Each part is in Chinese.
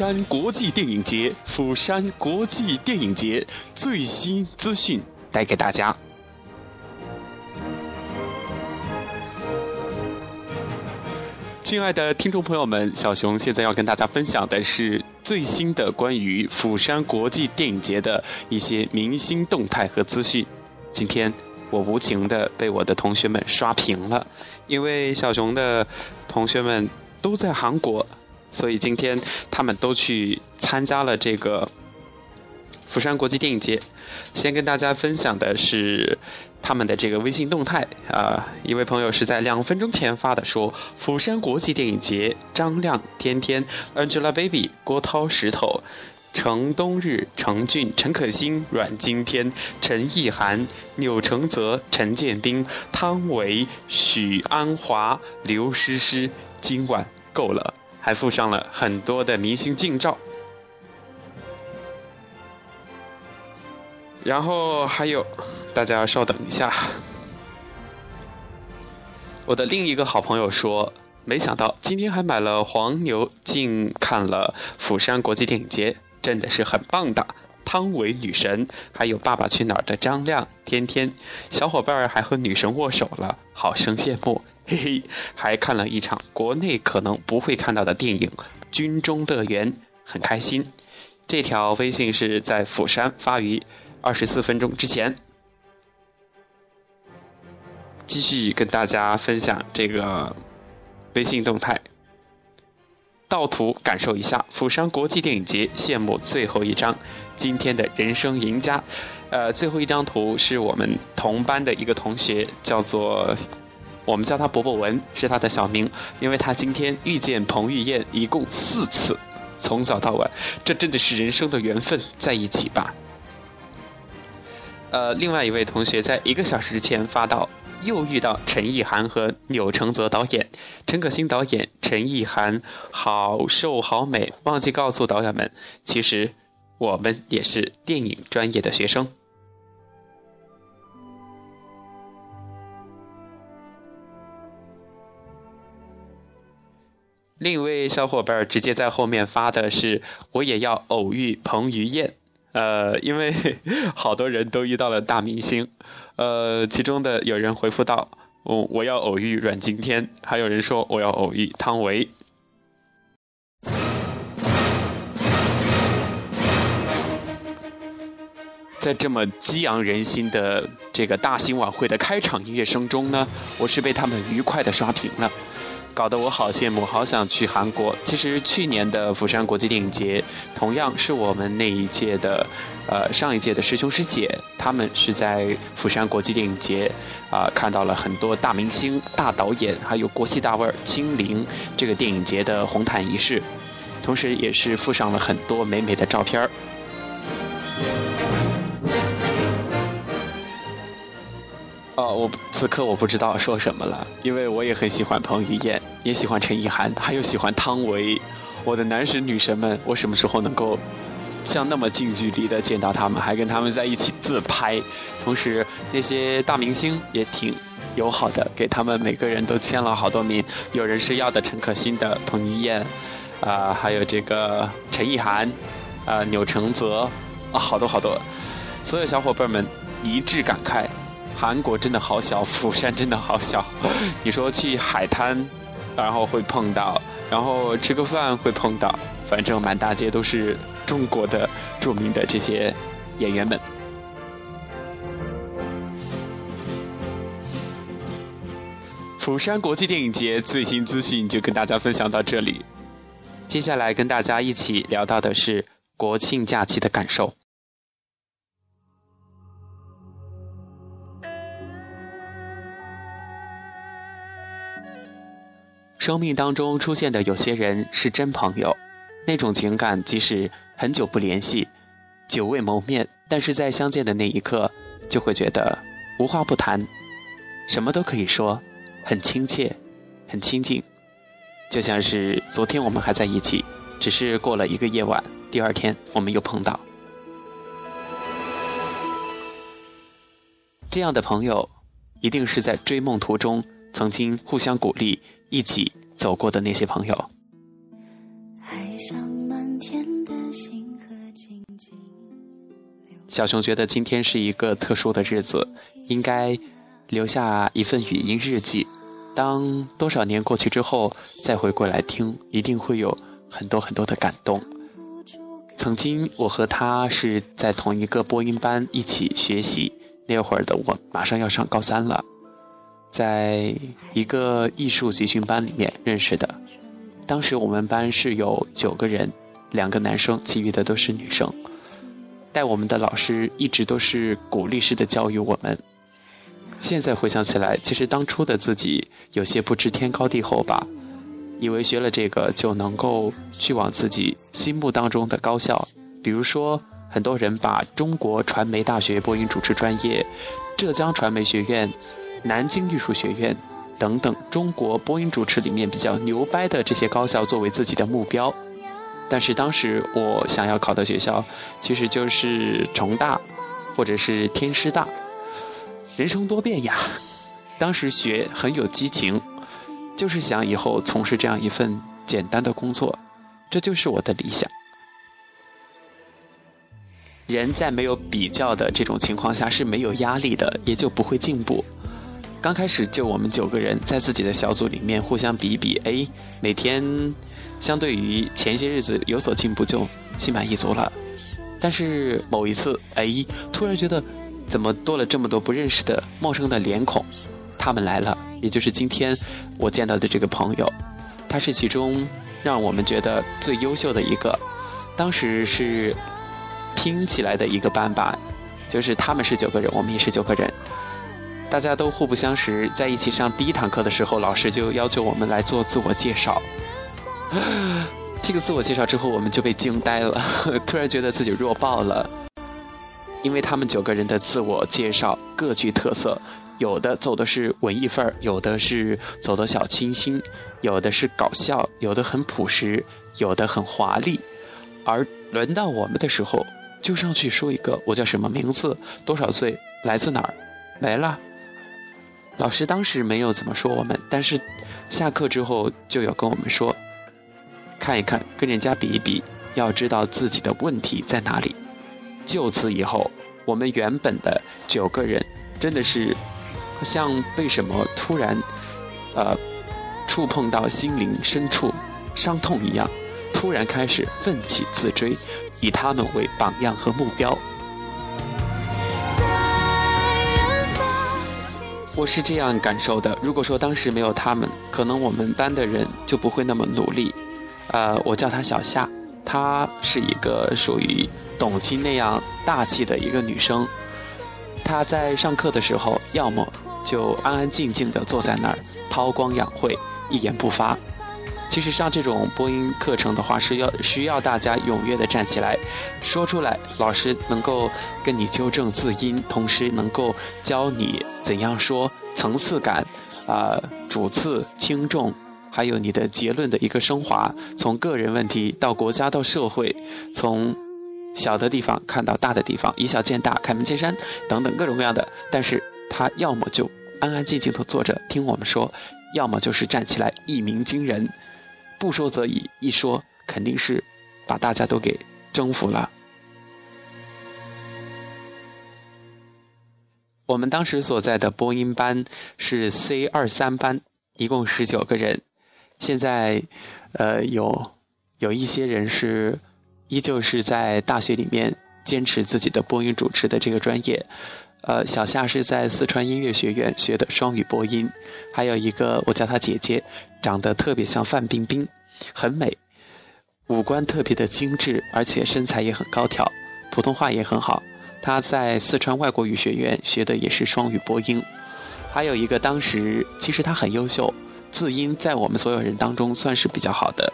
釜山国际电影节，釜山国际电影节最新资讯带给大家。亲爱的听众朋友们，小熊现在要跟大家分享的是最新的关于釜山国际电影节的一些明星动态和资讯。今天我无情的被我的同学们刷屏了，因为小熊的同学们都在韩国。所以今天他们都去参加了这个釜山国际电影节。先跟大家分享的是他们的这个微信动态啊，一位朋友是在两分钟前发的，说釜山国际电影节，张亮、天天、Angelababy、郭涛、石头、程冬日、程俊、陈可辛、阮经天、陈意涵、钮承泽、陈建斌、汤唯、许鞍华、刘诗诗，今晚够了。还附上了很多的明星近照，然后还有，大家稍等一下。我的另一个好朋友说，没想到今天还买了黄牛进看了釜山国际电影节，真的是很棒的。汤唯女神，还有《爸爸去哪儿》的张亮、天天，小伙伴儿还和女神握手了，好生羡慕。嘿嘿，还看了一场国内可能不会看到的电影《军中乐园》，很开心。这条微信是在釜山发于二十四分钟之前。继续跟大家分享这个微信动态，盗图感受一下釜山国际电影节谢幕最后一张，今天的人生赢家。呃，最后一张图是我们同班的一个同学，叫做。我们叫他伯伯文，是他的小名，因为他今天遇见彭于晏一共四次，从早到晚，这真的是人生的缘分，在一起吧。呃，另外一位同学在一个小时前发到，又遇到陈意涵和钮承泽导演，陈可辛导演，陈意涵好瘦好美，忘记告诉导演们，其实我们也是电影专业的学生。另一位小伙伴直接在后面发的是：“我也要偶遇彭于晏。”呃，因为 好多人都遇到了大明星，呃，其中的有人回复到：“我我要偶遇阮经天。”还有人说：“我要偶遇汤唯。”在这么激昂人心的这个大型晚会的开场音乐声中呢，我是被他们愉快的刷屏了。搞得我好羡慕，好想去韩国。其实去年的釜山国际电影节，同样是我们那一届的，呃，上一届的师兄师姐，他们是在釜山国际电影节，啊，看到了很多大明星、大导演，还有国际大腕儿亲临这个电影节的红毯仪式，同时也是附上了很多美美的照片儿。我此刻我不知道说什么了，因为我也很喜欢彭于晏，也喜欢陈意涵，还有喜欢汤唯，我的男神女神们，我什么时候能够像那么近距离的见到他们，还跟他们在一起自拍？同时那些大明星也挺友好的，给他们每个人都签了好多名，有人是要的陈可辛的彭于晏，啊，还有这个陈意涵，啊，钮承泽，啊，好多好多，所有小伙伴们一致感慨。韩国真的好小，釜山真的好小。你说去海滩，然后会碰到，然后吃个饭会碰到，反正满大街都是中国的著名的这些演员们。釜山国际电影节最新资讯就跟大家分享到这里，接下来跟大家一起聊到的是国庆假期的感受。生命当中出现的有些人是真朋友，那种情感即使很久不联系，久未谋面，但是在相见的那一刻，就会觉得无话不谈，什么都可以说，很亲切，很亲近，就像是昨天我们还在一起，只是过了一个夜晚，第二天我们又碰到。这样的朋友，一定是在追梦途中曾经互相鼓励。一起走过的那些朋友。小熊觉得今天是一个特殊的日子，应该留下一份语音日记。当多少年过去之后，再回过来听，一定会有很多很多的感动。曾经我和他是在同一个播音班一起学习，那会儿的我马上要上高三了，在一个艺术集训班里面认识的。当时我们班是有九个人，两个男生，其余的都是女生。带我们的老师一直都是鼓励式的教育我们。现在回想起来，其实当初的自己有些不知天高地厚吧，以为学了这个就能够去往自己心目当中的高校，比如说很多人把中国传媒大学播音主持专业、浙江传媒学院、南京艺术学院等等中国播音主持里面比较牛掰的这些高校作为自己的目标。但是当时我想要考的学校，其实就是重大，或者是天师大。人生多变呀，当时学很有激情，就是想以后从事这样一份简单的工作，这就是我的理想。人在没有比较的这种情况下是没有压力的，也就不会进步。刚开始就我们九个人在自己的小组里面互相比一比，哎，哪天相对于前些日子有所进步，就心满意足了。但是某一次，哎，突然觉得怎么多了这么多不认识的陌生的脸孔？他们来了，也就是今天我见到的这个朋友，他是其中让我们觉得最优秀的一个。当时是拼起来的一个班吧，就是他们是九个人，我们也是九个人。大家都互不相识，在一起上第一堂课的时候，老师就要求我们来做自我介绍。这个自我介绍之后，我们就被惊呆了，突然觉得自己弱爆了。因为他们九个人的自我介绍各具特色，有的走的是文艺范儿，有的是走的小清新，有的是搞笑，有的很朴实，有的很华丽。而轮到我们的时候，就上去说一个我叫什么名字，多少岁，来自哪儿，没了。老师当时没有怎么说我们，但是下课之后就有跟我们说，看一看，跟人家比一比，要知道自己的问题在哪里。就此以后，我们原本的九个人真的是像被什么突然呃触碰到心灵深处伤痛一样，突然开始奋起自追，以他们为榜样和目标。我是这样感受的。如果说当时没有他们，可能我们班的人就不会那么努力。呃，我叫她小夏，她是一个属于董卿那样大气的一个女生。她在上课的时候，要么就安安静静的坐在那儿韬光养晦，一言不发。其实上这种播音课程的话，是要需要大家踊跃的站起来，说出来，老师能够跟你纠正字音，同时能够教你怎样说，层次感，啊，主次轻重，还有你的结论的一个升华，从个人问题到国家到社会，从小的地方看到大的地方，以小见大，开门见山等等各种各样的。但是他要么就安安静静的坐着听我们说，要么就是站起来一鸣惊人。不说则已，一说肯定是把大家都给征服了。我们当时所在的播音班是 C 二三班，一共十九个人。现在，呃，有有一些人是依旧是在大学里面坚持自己的播音主持的这个专业。呃，小夏是在四川音乐学院学的双语播音，还有一个我叫她姐姐，长得特别像范冰冰，很美，五官特别的精致，而且身材也很高挑，普通话也很好。她在四川外国语学院学的也是双语播音，还有一个当时其实她很优秀，字音在我们所有人当中算是比较好的。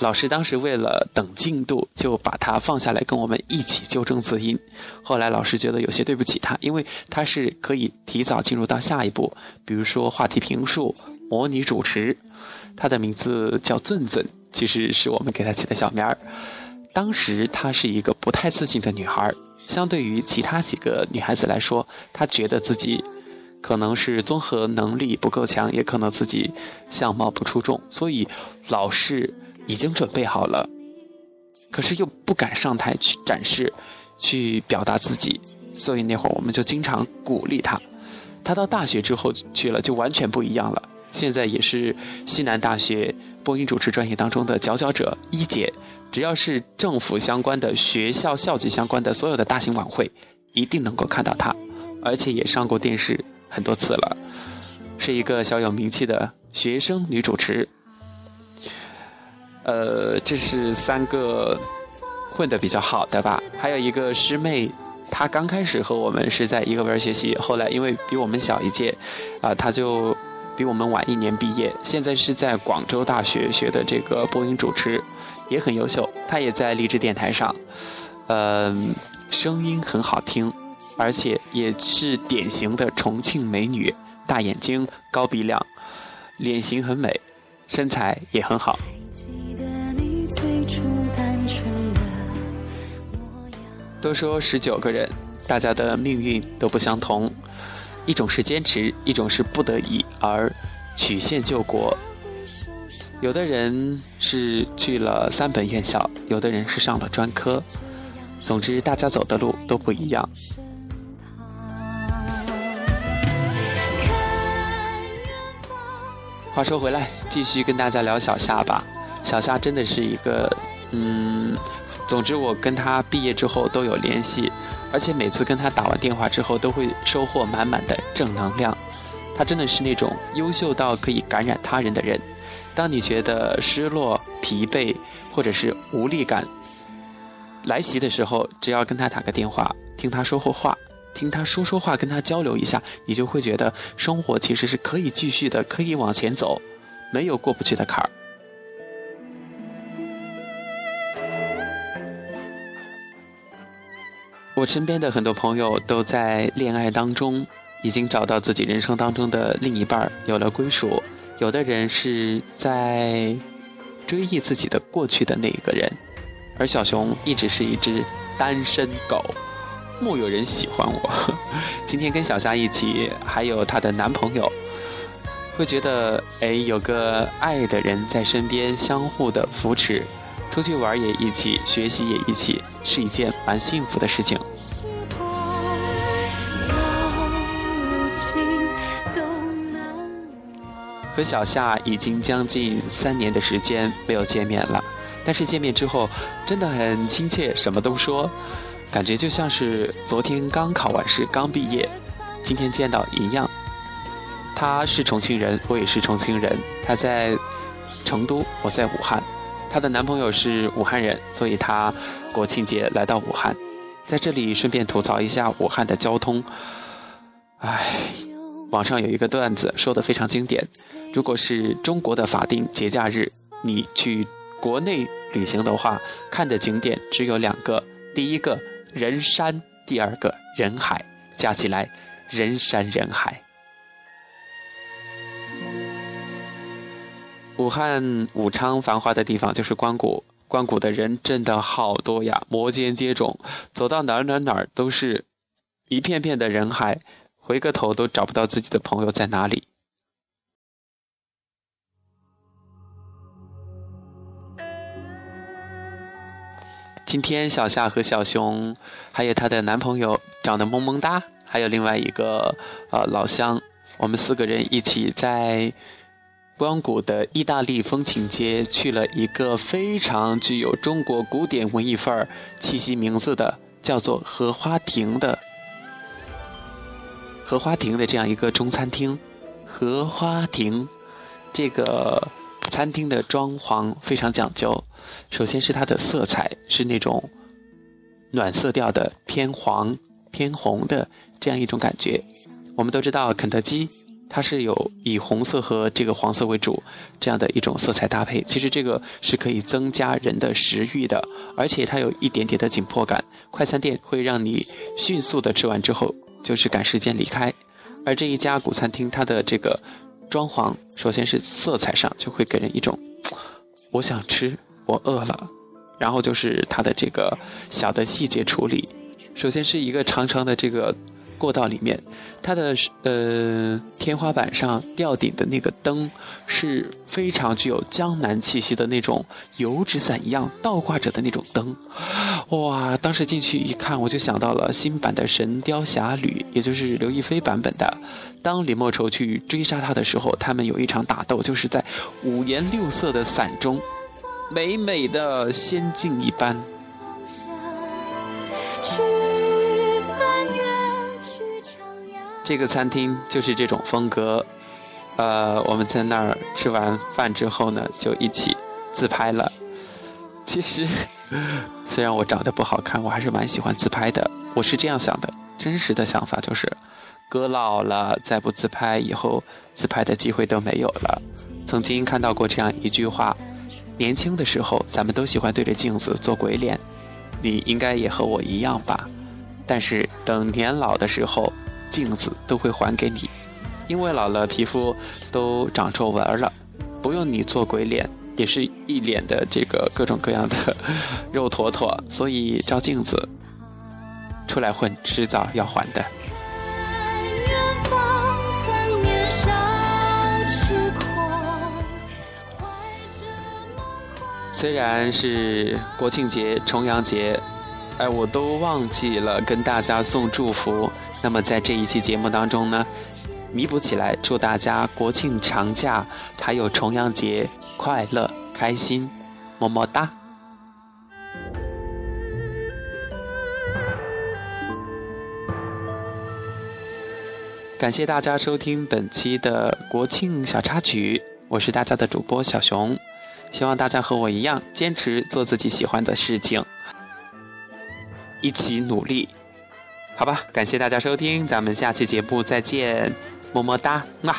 老师当时为了等进度，就把他放下来跟我们一起纠正字音。后来老师觉得有些对不起他，因为他是可以提早进入到下一步，比如说话题评述、模拟主持。他的名字叫俊俊，其实是我们给他起的小名儿。当时她是一个不太自信的女孩，相对于其他几个女孩子来说，她觉得自己可能是综合能力不够强，也可能自己相貌不出众，所以老师。已经准备好了，可是又不敢上台去展示，去表达自己，所以那会儿我们就经常鼓励他。他到大学之后去了，就完全不一样了。现在也是西南大学播音主持专业当中的佼佼者一姐，只要是政府相关的、学校校级相关的所有的大型晚会，一定能够看到她，而且也上过电视很多次了，是一个小有名气的学生女主持。呃，这是三个混的比较好的吧，还有一个师妹。她刚开始和我们是在一个班学习，后来因为比我们小一届，啊，他就比我们晚一年毕业。现在是在广州大学学的这个播音主持，也很优秀。他也在励志电台上，嗯，声音很好听，而且也是典型的重庆美女，大眼睛、高鼻梁，脸型很美，身材也很好。都说十九个人，大家的命运都不相同，一种是坚持，一种是不得已而曲线救国。有的人是去了三本院校，有的人是上了专科，总之大家走的路都不一样。话说回来，继续跟大家聊小夏吧。小夏真的是一个，嗯。总之，我跟他毕业之后都有联系，而且每次跟他打完电话之后，都会收获满满的正能量。他真的是那种优秀到可以感染他人的人。当你觉得失落、疲惫或者是无力感来袭的时候，只要跟他打个电话，听他说会话，听他说说话，跟他交流一下，你就会觉得生活其实是可以继续的，可以往前走，没有过不去的坎儿。我身边的很多朋友都在恋爱当中，已经找到自己人生当中的另一半，有了归属；有的人是在追忆自己的过去的那一个人，而小熊一直是一只单身狗，木有人喜欢我。今天跟小夏一起，还有她的男朋友，会觉得哎，有个爱的人在身边，相互的扶持。出去玩也一起，学习也一起，是一件蛮幸福的事情。和小夏已经将近三年的时间没有见面了，但是见面之后真的很亲切，什么都说，感觉就像是昨天刚考完试、刚毕业，今天见到一样。他是重庆人，我也是重庆人，他在成都，我在武汉。她的男朋友是武汉人，所以她国庆节来到武汉，在这里顺便吐槽一下武汉的交通。唉，网上有一个段子说的非常经典：如果是中国的法定节假日，你去国内旅行的话，看的景点只有两个，第一个人山，第二个人海，加起来人山人海。武汉武昌繁华的地方就是关谷，关谷的人真的好多呀，摩肩接踵，走到哪儿哪儿哪儿都是一片片的人海，回个头都找不到自己的朋友在哪里。今天小夏和小熊，还有她的男朋友长得萌萌哒，还有另外一个呃老乡，我们四个人一起在。光谷的意大利风情街去了一个非常具有中国古典文艺范儿气息名字的，叫做荷花亭的荷花亭的这样一个中餐厅。荷花亭这个餐厅的装潢非常讲究，首先是它的色彩是那种暖色调的偏黄偏红的这样一种感觉。我们都知道肯德基。它是有以红色和这个黄色为主这样的一种色彩搭配，其实这个是可以增加人的食欲的，而且它有一点点的紧迫感。快餐店会让你迅速的吃完之后就是赶时间离开，而这一家古餐厅它的这个装潢，首先是色彩上就会给人一种我想吃，我饿了，然后就是它的这个小的细节处理，首先是一个长长的这个过道里面，它的呃天花板上吊顶的那个灯是非常具有江南气息的那种油纸伞一样倒挂着的那种灯，哇！当时进去一看，我就想到了新版的《神雕侠侣》，也就是刘亦菲版本的。当李莫愁去追杀他的时候，他们有一场打斗，就是在五颜六色的伞中，美美的仙境一般。这个餐厅就是这种风格，呃，我们在那儿吃完饭之后呢，就一起自拍了。其实，虽然我长得不好看，我还是蛮喜欢自拍的。我是这样想的，真实的想法就是，哥老了再不自拍，以后自拍的机会都没有了。曾经看到过这样一句话：年轻的时候，咱们都喜欢对着镜子做鬼脸，你应该也和我一样吧？但是等年老的时候，镜子都会还给你，因为老了皮肤都长皱纹了，不用你做鬼脸，也是一脸的这个各种各样的 肉坨坨，所以照镜子出来混，迟早要还的。虽然是国庆节、重阳节，哎，我都忘记了跟大家送祝福。那么在这一期节目当中呢，弥补起来，祝大家国庆长假还有重阳节快乐开心，么么哒！感谢大家收听本期的国庆小插曲，我是大家的主播小熊，希望大家和我一样坚持做自己喜欢的事情，一起努力。好吧，感谢大家收听，咱们下期节目再见，么么哒，嘛。